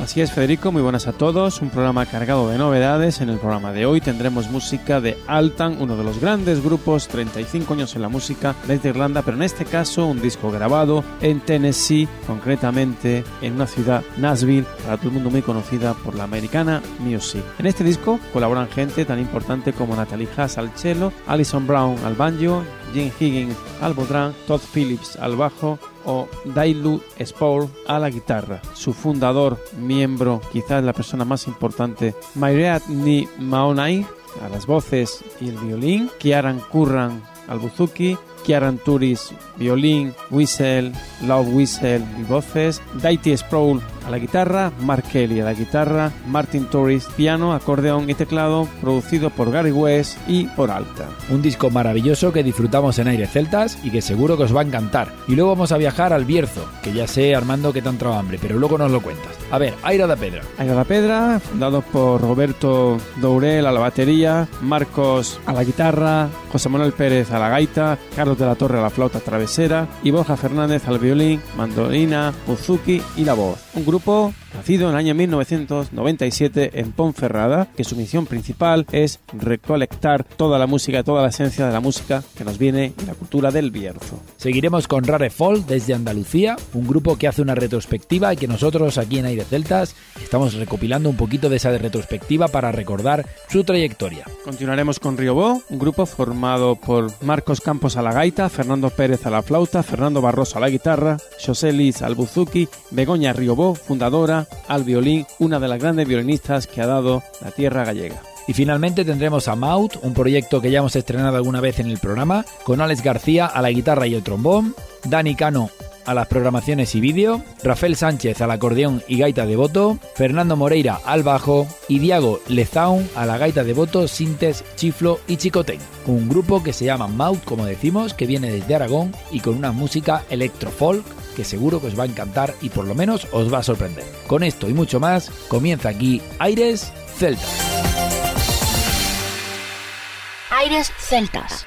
Así es, Federico, muy buenas a todos. Un programa cargado de novedades. En el programa de hoy tendremos música de Altan, uno de los grandes grupos, 35 años en la música desde Irlanda, pero en este caso un disco grabado en Tennessee, concretamente en una ciudad, Nashville, para todo el mundo muy conocida por la americana Music. En este disco colaboran gente tan importante como Natalie Haas al cello, Alison Brown al banjo, Jim Higgins al bodrán, Todd Phillips al bajo o Dailu Spore a la guitarra. Su fundador, miembro, quizás la persona más importante, Myriad Ni Maonai a las voces y el violín, Kiaran Curran al buzuki, Kiaran Turis, violín, whistle, Love Whistle y voces, Daity Sproul a la guitarra, Mark Kelly a la guitarra, Martin Torres piano, acordeón y teclado, producido por Gary West y por Alta. Un disco maravilloso que disfrutamos en Aires Celtas y que seguro que os va a encantar. Y luego vamos a viajar al Bierzo, que ya sé, Armando, que te han entrado hambre, pero luego nos lo cuentas. A ver, Aira da Pedra. Aira da Pedra, fundado por Roberto Dourel a la batería, Marcos a la guitarra, José Manuel Pérez a la gaita, Carlos de la Torre a la flauta travesera y Borja Fernández al violín, mandolina, buzuki y la voz. Un grupo grupo. Nacido en el año 1997 en Ponferrada, que su misión principal es recolectar toda la música, toda la esencia de la música que nos viene de la cultura del Bierzo. Seguiremos con Rare Fall desde Andalucía, un grupo que hace una retrospectiva y que nosotros aquí en Aire Celtas estamos recopilando un poquito de esa retrospectiva para recordar su trayectoria. Continuaremos con Riobó, un grupo formado por Marcos Campos a la gaita, Fernando Pérez a la flauta, Fernando Barroso a la guitarra, José Liz al buzuki, Begoña Riobó, fundadora, al violín, una de las grandes violinistas que ha dado la tierra gallega. Y finalmente tendremos a Maut, un proyecto que ya hemos estrenado alguna vez en el programa, con Alex García a la guitarra y el trombón, Dani Cano a las programaciones y vídeo, Rafael Sánchez al acordeón y gaita de voto, Fernando Moreira al bajo y Diago Lezaun a la gaita de voto, sintes, chiflo y chicotén. Un grupo que se llama Maut, como decimos, que viene desde Aragón y con una música electrofolk que seguro que os va a encantar y por lo menos os va a sorprender. Con esto y mucho más, comienza aquí Aires Celtas. Aires Celtas.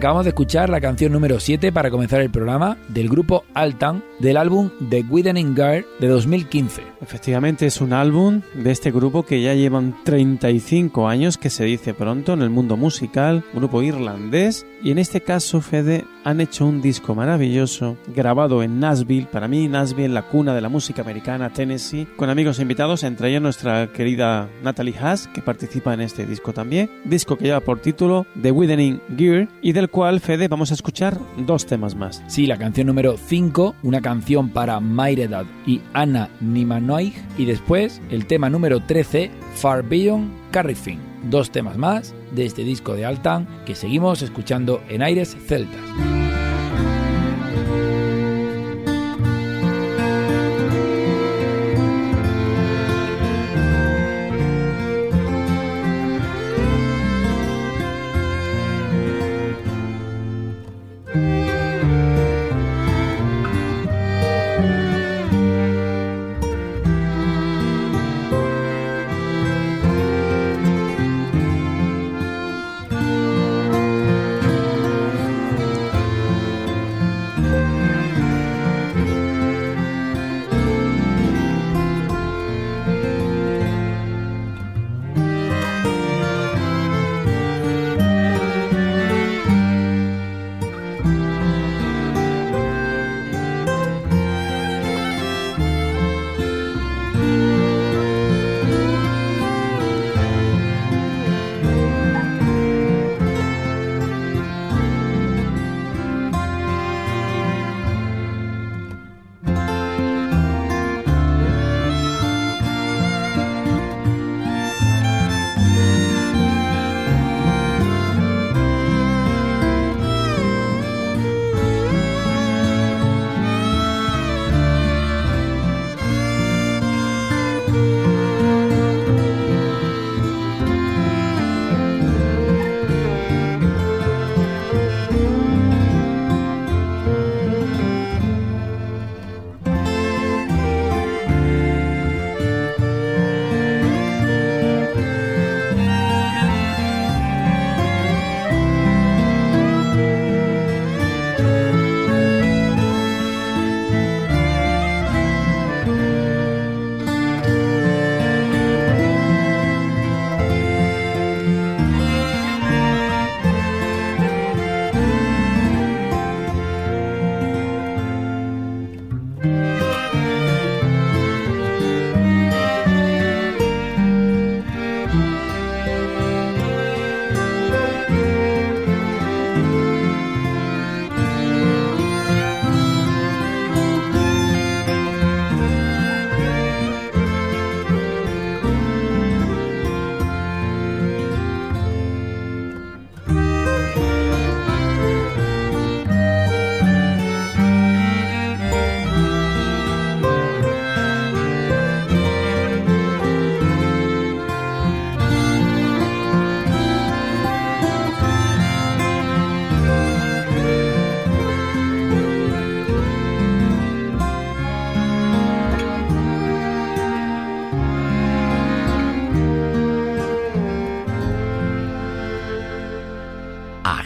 Acabamos de escuchar la canción número 7 para comenzar el programa del grupo Altan del álbum The Widening Guard de 2015. Efectivamente es un álbum de este grupo que ya llevan 35 años, que se dice pronto en el mundo musical, grupo irlandés, y en este caso, Fede, han hecho un disco maravilloso grabado en Nashville, para mí Nashville, la cuna de la música americana, Tennessee, con amigos invitados, entre ellos nuestra querida Natalie Haas, que participa en este disco también, disco que lleva por título The Widening Gear, y del cual, Fede, vamos a escuchar dos temas más. Sí, la canción número 5, una canción para Mayredad y Anna Nimanoig, y después el tema número 13, Far Beyond Carriffin. Dos temas más de este disco de Altan que seguimos escuchando en Aires Celtas.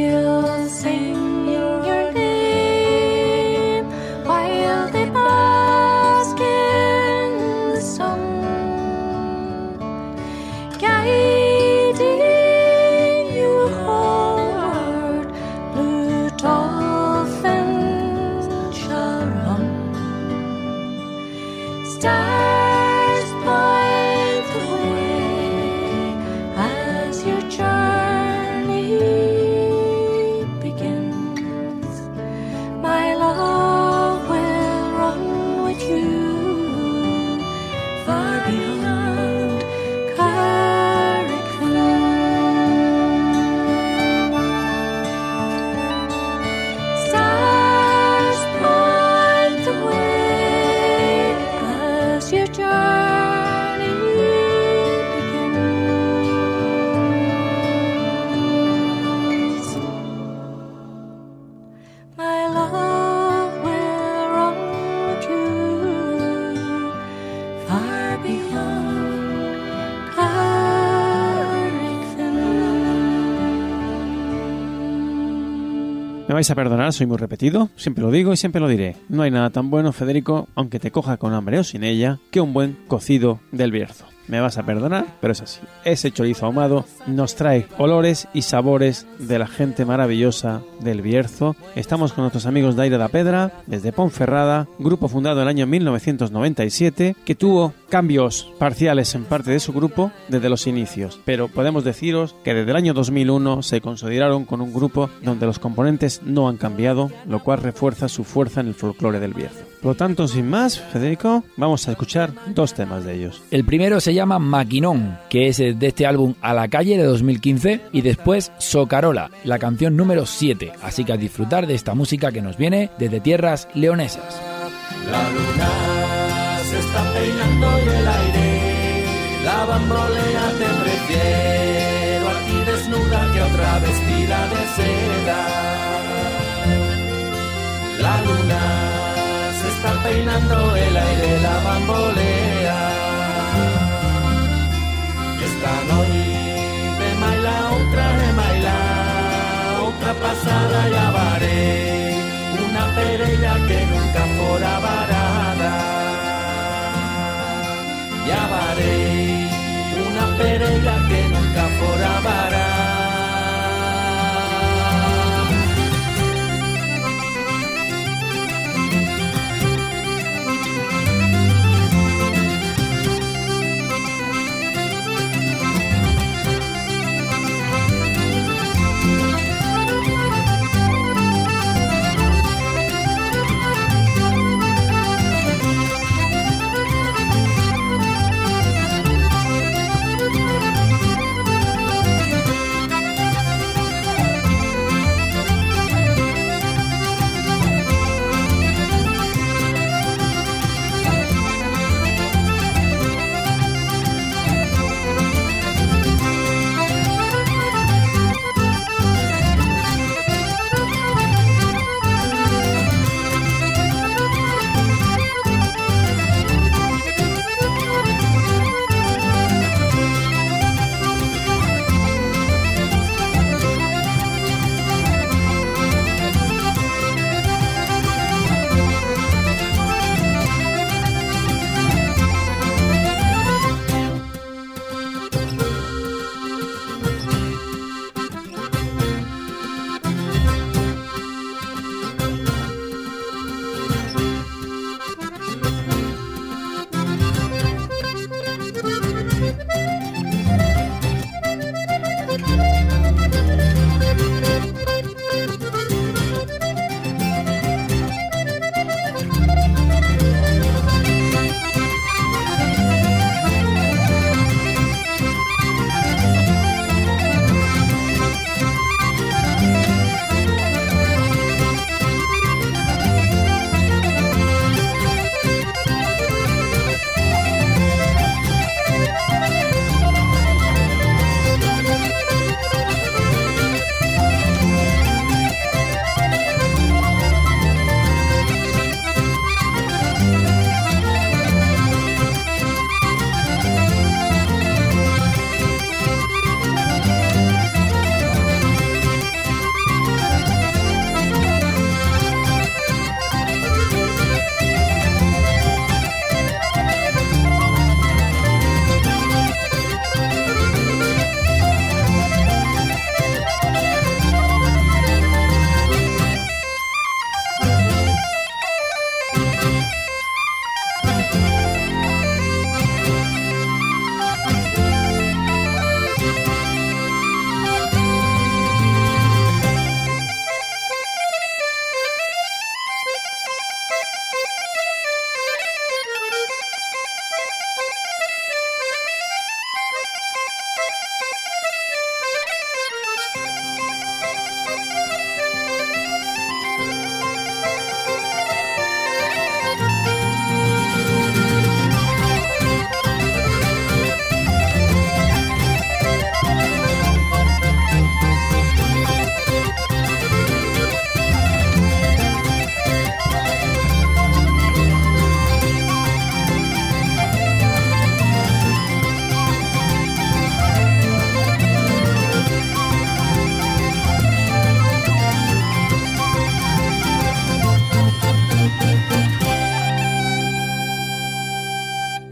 you'll sing. Vais a perdonar, soy muy repetido, siempre lo digo y siempre lo diré. No hay nada tan bueno, Federico, aunque te coja con hambre o sin ella, que un buen cocido del Bierzo. Me vas a perdonar, pero es así. Ese chorizo ahumado nos trae olores y sabores de la gente maravillosa del Bierzo. Estamos con nuestros amigos de Aire da Pedra, desde Ponferrada, grupo fundado en el año 1997, que tuvo cambios parciales en parte de su grupo desde los inicios. Pero podemos deciros que desde el año 2001 se consolidaron con un grupo donde los componentes no han cambiado, lo cual refuerza su fuerza en el folclore del Bierzo. Por lo tanto, sin más, Federico, vamos a escuchar dos temas de ellos. El primero se llama Maquinón, que es de este álbum A la calle de 2015, y después Socarola, la canción número 7. Así que a disfrutar de esta música que nos viene desde tierras leonesas. La luna se está peinando en el aire, la bambolea te prefiero aquí desnuda que otra vestida de seda. La luna está peinando el aire la bambolea. Y esta noche me baila otra, me baila otra pasada y varé una pereira que nunca fuera varada. Una pereira que nunca fuera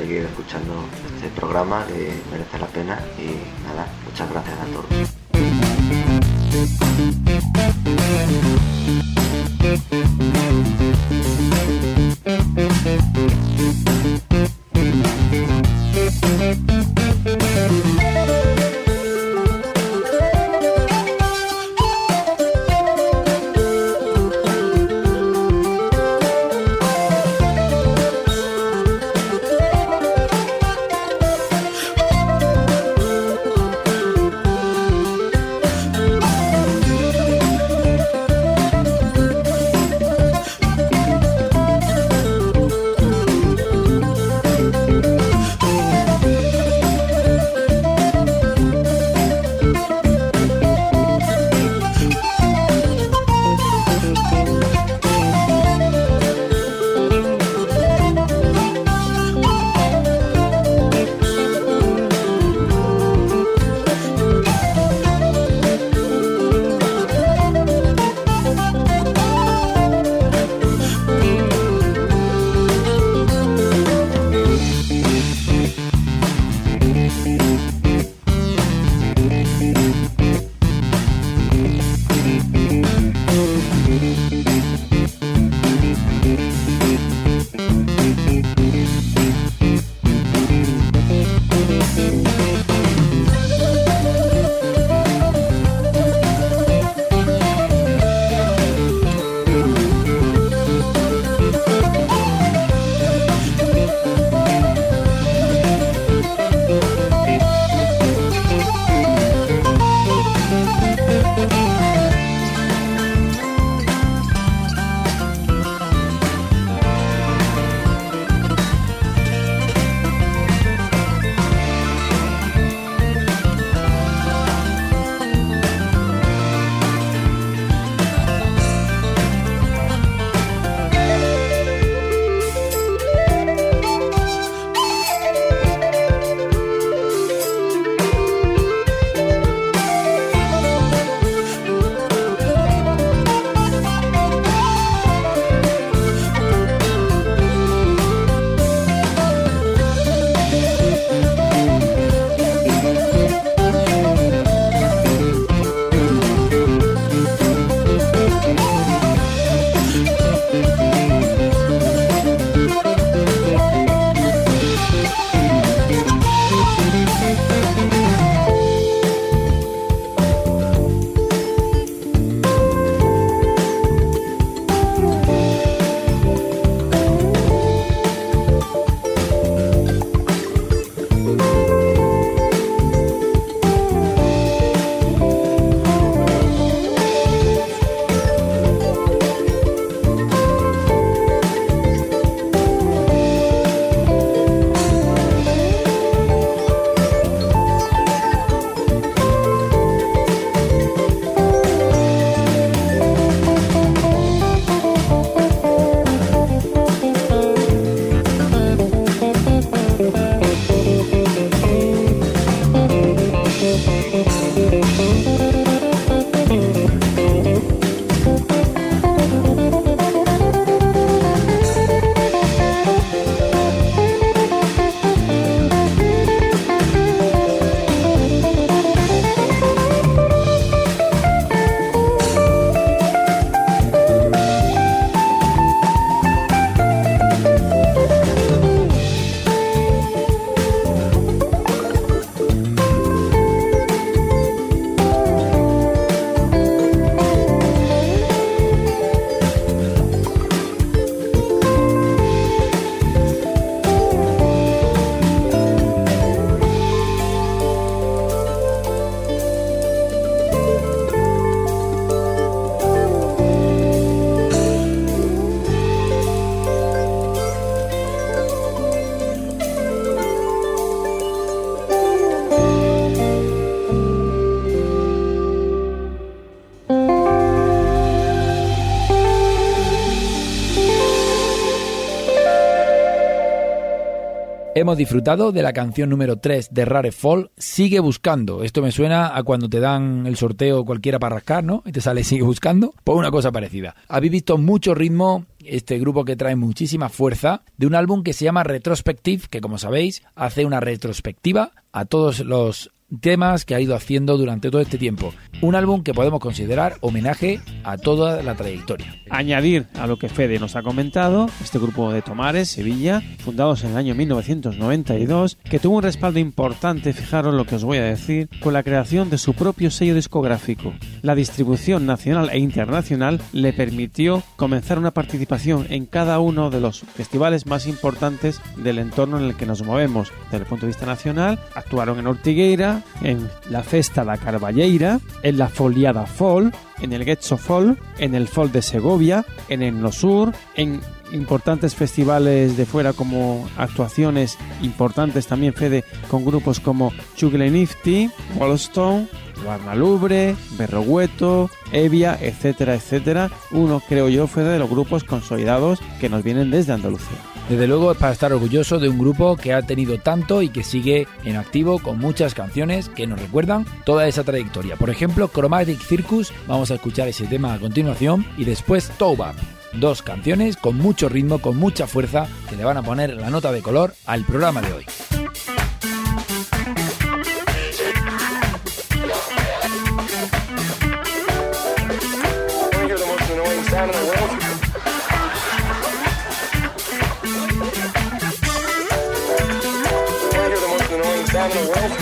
seguir escuchando este programa que merece la pena y nada, muchas gracias a todos. Hemos disfrutado de la canción número 3 de Rare Fall, Sigue Buscando. Esto me suena a cuando te dan el sorteo cualquiera para rascar, ¿no? Y te sale Sigue Buscando. Pues una cosa parecida. Habéis visto mucho ritmo este grupo que trae muchísima fuerza, de un álbum que se llama Retrospective, que como sabéis hace una retrospectiva a todos los temas que ha ido haciendo durante todo este tiempo. Un álbum que podemos considerar homenaje a toda la trayectoria. Añadir a lo que Fede nos ha comentado, este grupo de Tomares, Sevilla, fundados en el año 1992, que tuvo un respaldo importante, fijaros lo que os voy a decir, con la creación de su propio sello discográfico. La distribución nacional e internacional le permitió comenzar una participación en cada uno de los festivales más importantes del entorno en el que nos movemos. Desde el punto de vista nacional, actuaron en Ortigueira, en la Festa da Carballeira, en la Foliada Fall, en el Getxo Fall, en el Fall de Segovia, en el Nosur, en importantes festivales de fuera como actuaciones importantes también Fede con grupos como Chugle Nifty, Wallstone, Guarnalubre, Berrogueto, Evia, etcétera, etcétera. Uno, creo yo, fue de los grupos consolidados que nos vienen desde Andalucía. Desde luego es para estar orgulloso de un grupo que ha tenido tanto y que sigue en activo con muchas canciones que nos recuerdan toda esa trayectoria. Por ejemplo, Chromatic Circus, vamos a escuchar ese tema a continuación, y después Toba. Dos canciones con mucho ritmo, con mucha fuerza, que le van a poner la nota de color al programa de hoy. Aires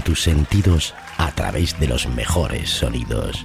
tus sentidos a través de los mejores sonidos.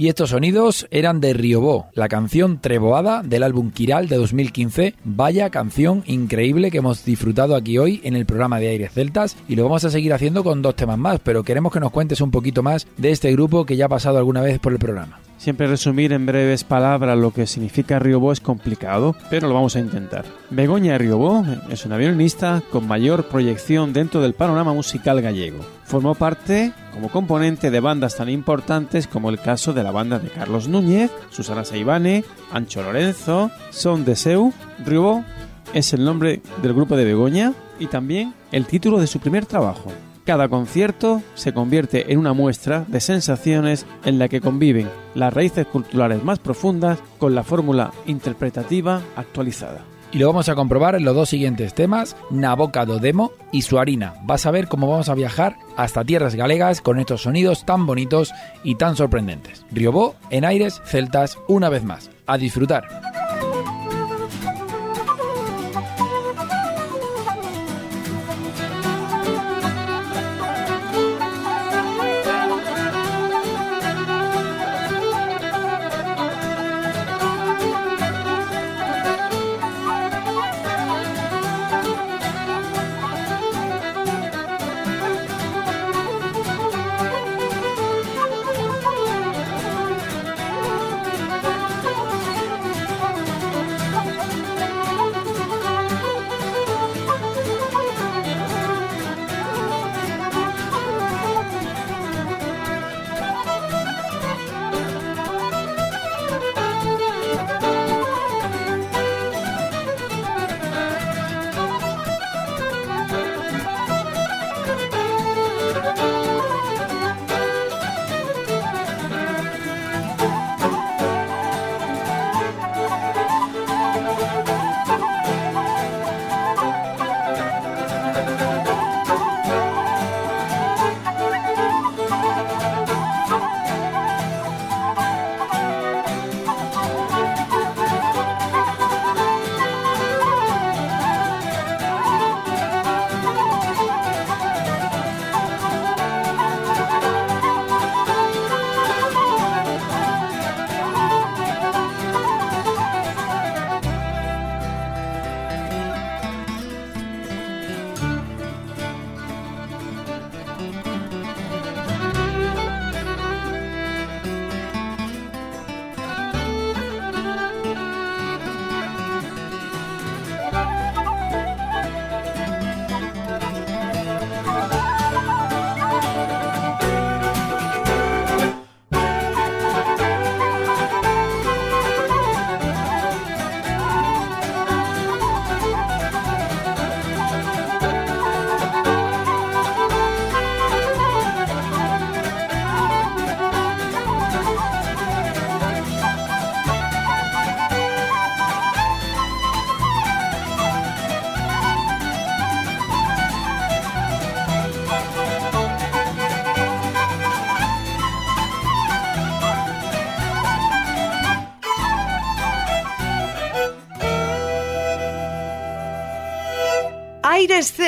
Y estos sonidos eran de Riobó, la canción Treboada del álbum Kiral de 2015. Vaya canción increíble que hemos disfrutado aquí hoy en el programa de Aires Celtas y lo vamos a seguir haciendo con dos temas más, pero queremos que nos cuentes un poquito más de este grupo que ya ha pasado alguna vez por el programa. Siempre resumir en breves palabras lo que significa Riobó es complicado, pero lo vamos a intentar. Begoña Riobó es una violinista con mayor proyección dentro del panorama musical gallego. Formó parte como componente de bandas tan importantes como el caso de la banda de Carlos Núñez, Susana Saibane, Ancho Lorenzo, Son de Seu. Riobó es el nombre del grupo de Begoña y también el título de su primer trabajo. Cada concierto se convierte en una muestra de sensaciones en la que conviven las raíces culturales más profundas con la fórmula interpretativa actualizada. Y lo vamos a comprobar en los dos siguientes temas, Naboca do Demo y Suarina. Vas a ver cómo vamos a viajar hasta tierras galegas con estos sonidos tan bonitos y tan sorprendentes. Riobó en aires celtas una vez más. A disfrutar.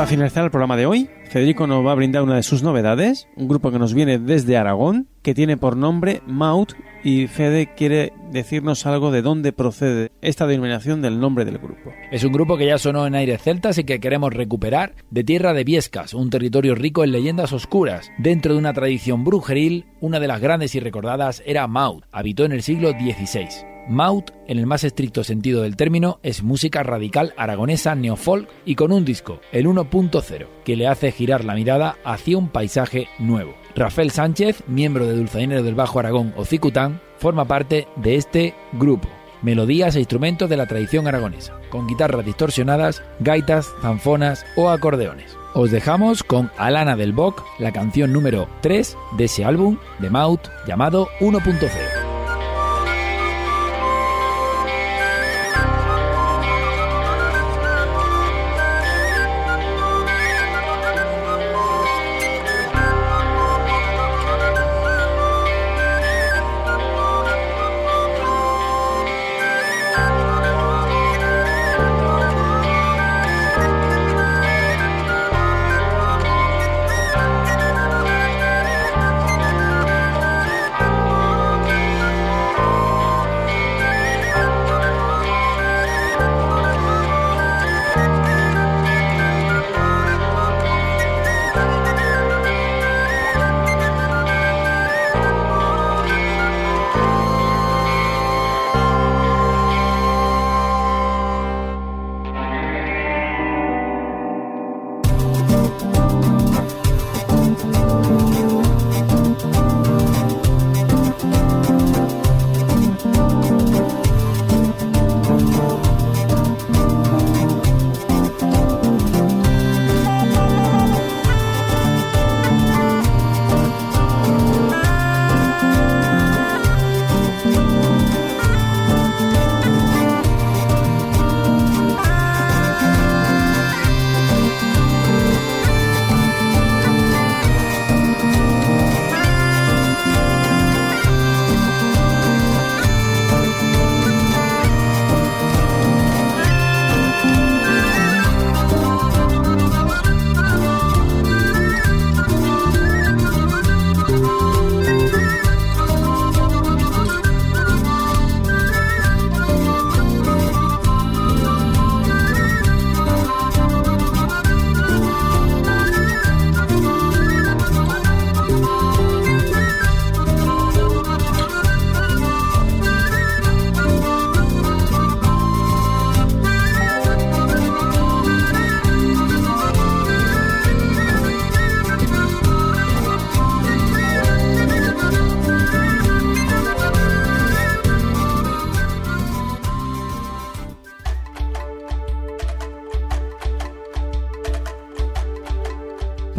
Para finalizar el programa de hoy, Federico nos va a brindar una de sus novedades, un grupo que nos viene desde Aragón, que tiene por nombre Maut, y Fede quiere decirnos algo de dónde procede esta denominación del nombre del grupo. Es un grupo que ya sonó en aires celtas y que queremos recuperar de tierra de Viescas, un territorio rico en leyendas oscuras. Dentro de una tradición brujeril, una de las grandes y recordadas era Maut, habitó en el siglo XVI. Maut, en el más estricto sentido del término, es música radical aragonesa neofolk y con un disco, el 1.0, que le hace girar la mirada hacia un paisaje nuevo. Rafael Sánchez, miembro de Dulzainero del Bajo Aragón o Cicután, forma parte de este grupo. Melodías e instrumentos de la tradición aragonesa, con guitarras distorsionadas, gaitas, zanfonas o acordeones. Os dejamos con Alana del Boc, la canción número 3 de ese álbum de Maut llamado 1.0.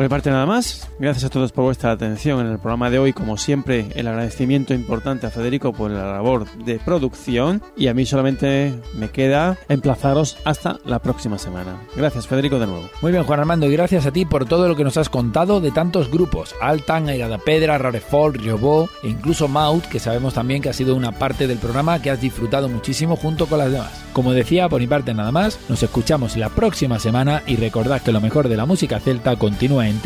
Por parte nada más, gracias a todos por vuestra atención en el programa de hoy, como siempre el agradecimiento importante a Federico por la labor de producción y a mí solamente me queda emplazaros hasta la próxima semana. Gracias Federico de nuevo. Muy bien Juan Armando y gracias a ti por todo lo que nos has contado de tantos grupos, Altan, Airada Pedra, Rarefol, Riobó e incluso Maut, que sabemos también que ha sido una parte del programa que has disfrutado muchísimo junto con las demás. Como decía, por mi parte nada más, nos escuchamos la próxima semana y recordad que lo mejor de la música celta continúa en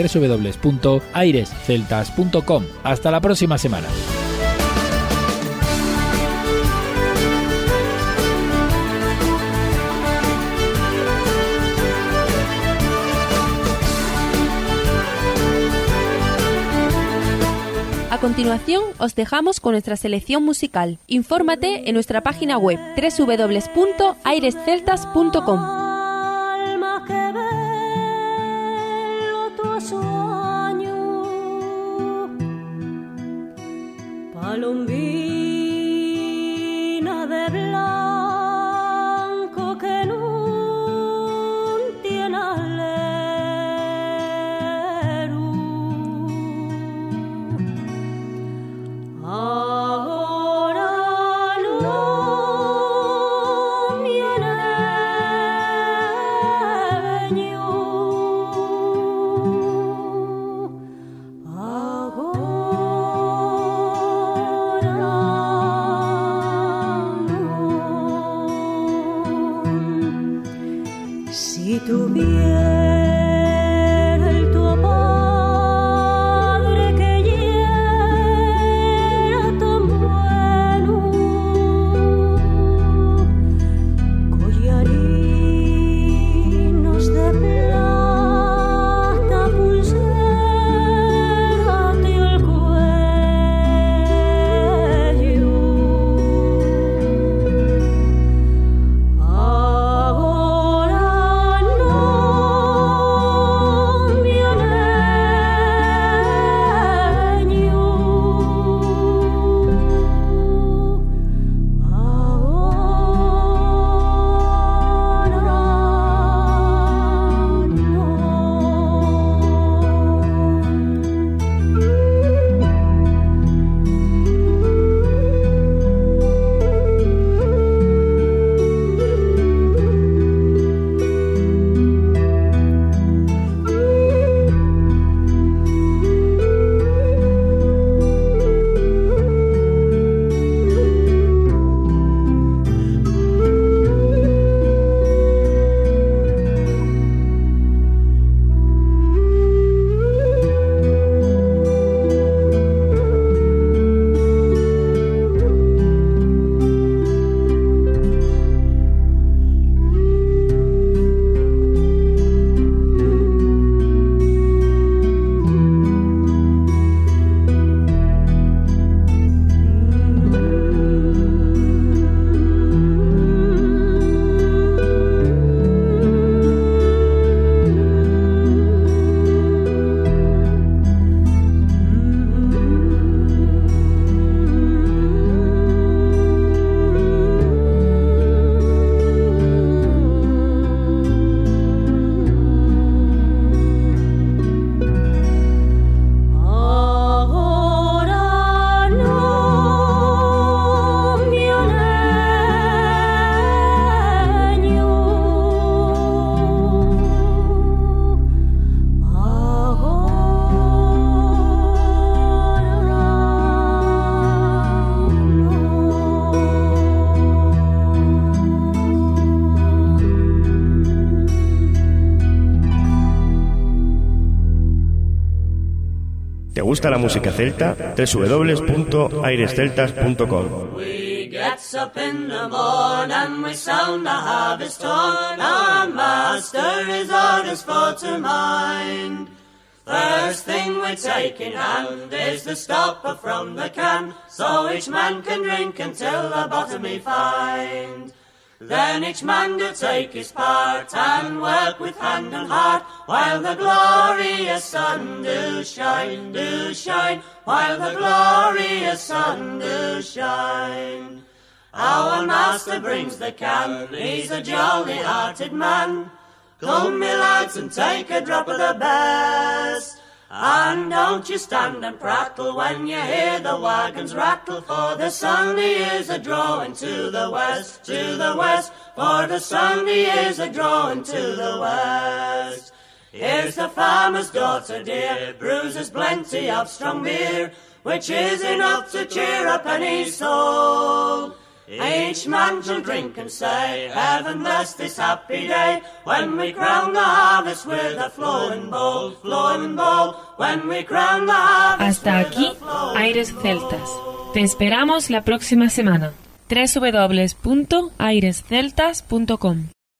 www.airesceltas.com. Hasta la próxima semana. A continuación, os dejamos con nuestra selección musical. Infórmate en nuestra página web www.airesceltas.com. Palombi. La música celta, www.airesceltas.com. Gets up in the morn and we sound the harvest horn. Our master is orders for to mind. First thing we take in hand is the stopper from the can, so each man can drink until the bottom he find. Then each man do take his part and work with hand and heart, while the glorious sun do shine, do shine, while the glorious sun do shine. Our master brings the can, he's a jolly hearted man. Come, me lads, and take a drop of the best. And don't you stand and prattle when you hear the wagons rattle, for the sun he is a drawing to the west, to the west, for the sun he is a drawing to the west. Here's the farmer's daughter dear, bruises plenty of strong beer, which is enough to cheer up any soul. Each man shall drink and say, Heaven bless this happy day, when we crown the harvest with a flowing bowl, flowing bowl, when we crown the harvest Hasta aquí, Aires Celtas. Te esperamos la próxima semana. www.airesceltas.com